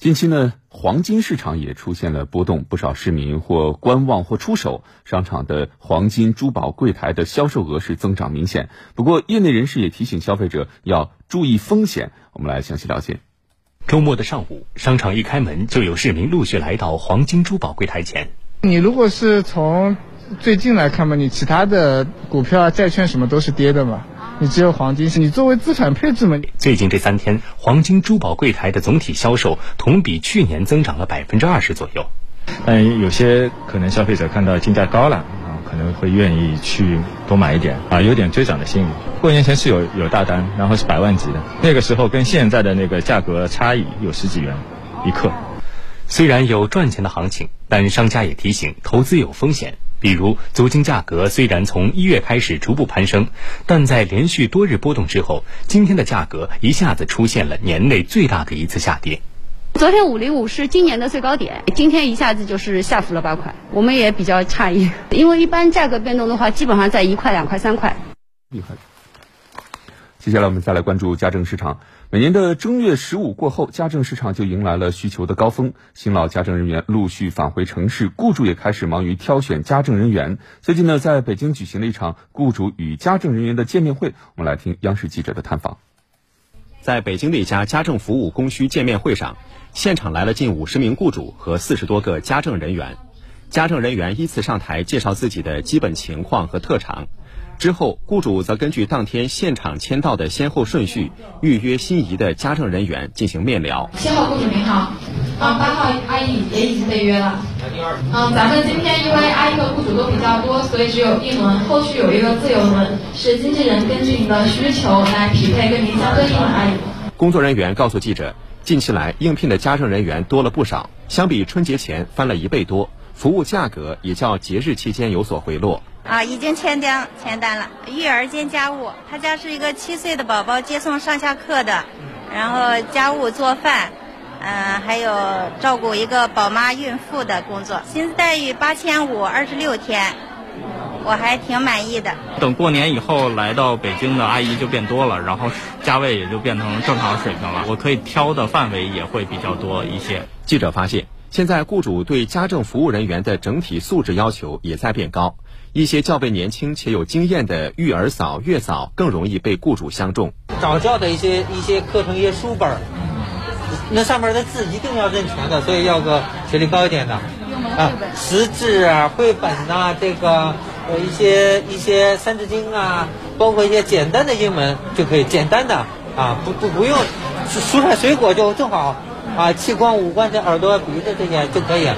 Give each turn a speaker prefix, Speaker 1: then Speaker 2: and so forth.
Speaker 1: 近期呢，黄金市场也出现了波动，不少市民或观望或出手，商场的黄金珠宝柜台的销售额是增长明显。不过，业内人士也提醒消费者要注意风险。我们来详细了解。
Speaker 2: 周末的上午，商场一开门，就有市民陆续来到黄金珠宝柜台前。
Speaker 3: 你如果是从最近来看嘛，你其他的股票啊、债券什么都是跌的嘛。你只有黄金是你作为资产配置吗？
Speaker 2: 最近这三天，黄金珠宝柜台的总体销售同比去年增长了百分之二十左右。
Speaker 4: 但有些可能消费者看到金价高了啊，可能会愿意去多买一点啊，有点追涨的心理。过年前是有有大单，然后是百万级的，那个时候跟现在的那个价格差异有十几元一克。
Speaker 2: 虽然有赚钱的行情，但商家也提醒，投资有风险。比如，租金价格虽然从一月开始逐步攀升，但在连续多日波动之后，今天的价格一下子出现了年内最大的一次下跌。
Speaker 5: 昨天五零五是今年的最高点，今天一下子就是下浮了八块，我们也比较诧异，因为一般价格变动的话，基本上在一块、两块、三块。厉害。
Speaker 1: 接下来我们再来关注家政市场。每年的正月十五过后，家政市场就迎来了需求的高峰，新老家政人员陆续返回城市，雇主也开始忙于挑选家政人员。最近呢，在北京举行了一场雇主与家政人员的见面会，我们来听央视记者的探访。
Speaker 6: 在北京的一家家政服务供需见面会上，现场来了近五十名雇主和四十多个家政人员，家政人员依次上台介绍自己的基本情况和特长。之后，雇主则根据当天现场签到的先后顺序，预约心仪的家政人员进行面聊。
Speaker 7: 七号雇主您好，啊，八号阿姨也已经被约了。嗯，咱们今天因为阿姨和雇主都比较多，所以只有一轮，后续有一个自由轮，是经纪人根据您的需求来匹配跟您相对应的阿姨。
Speaker 6: 工作人员告诉记者，近期来应聘的家政人员多了不少，相比春节前翻了一倍多，服务价格也较节日期间有所回落。
Speaker 8: 啊，已经签单签单了。育儿兼家务，他家是一个七岁的宝宝接送上下课的，然后家务做饭，嗯，还有照顾一个宝妈孕妇的工作。薪资待遇八千五，二十六天，我还挺满意的。
Speaker 9: 等过年以后来到北京的阿姨就变多了，然后价位也就变成正常水平了。我可以挑的范围也会比较多一些。
Speaker 6: 记者发现，现在雇主对家政服务人员的整体素质要求也在变高。一些较为年轻且有经验的育儿嫂、月嫂更容易被雇主相中。
Speaker 10: 早教的一些一些课程、一些书本，那上面的字一定要认全的，所以要个学历高一点的。啊，识字啊，绘本呐，这个呃一些一些三字经啊，包括一些简单的英文就可以，简单的啊，不不不用蔬菜水果就正好啊，器官五官这耳朵、鼻子这些就可以。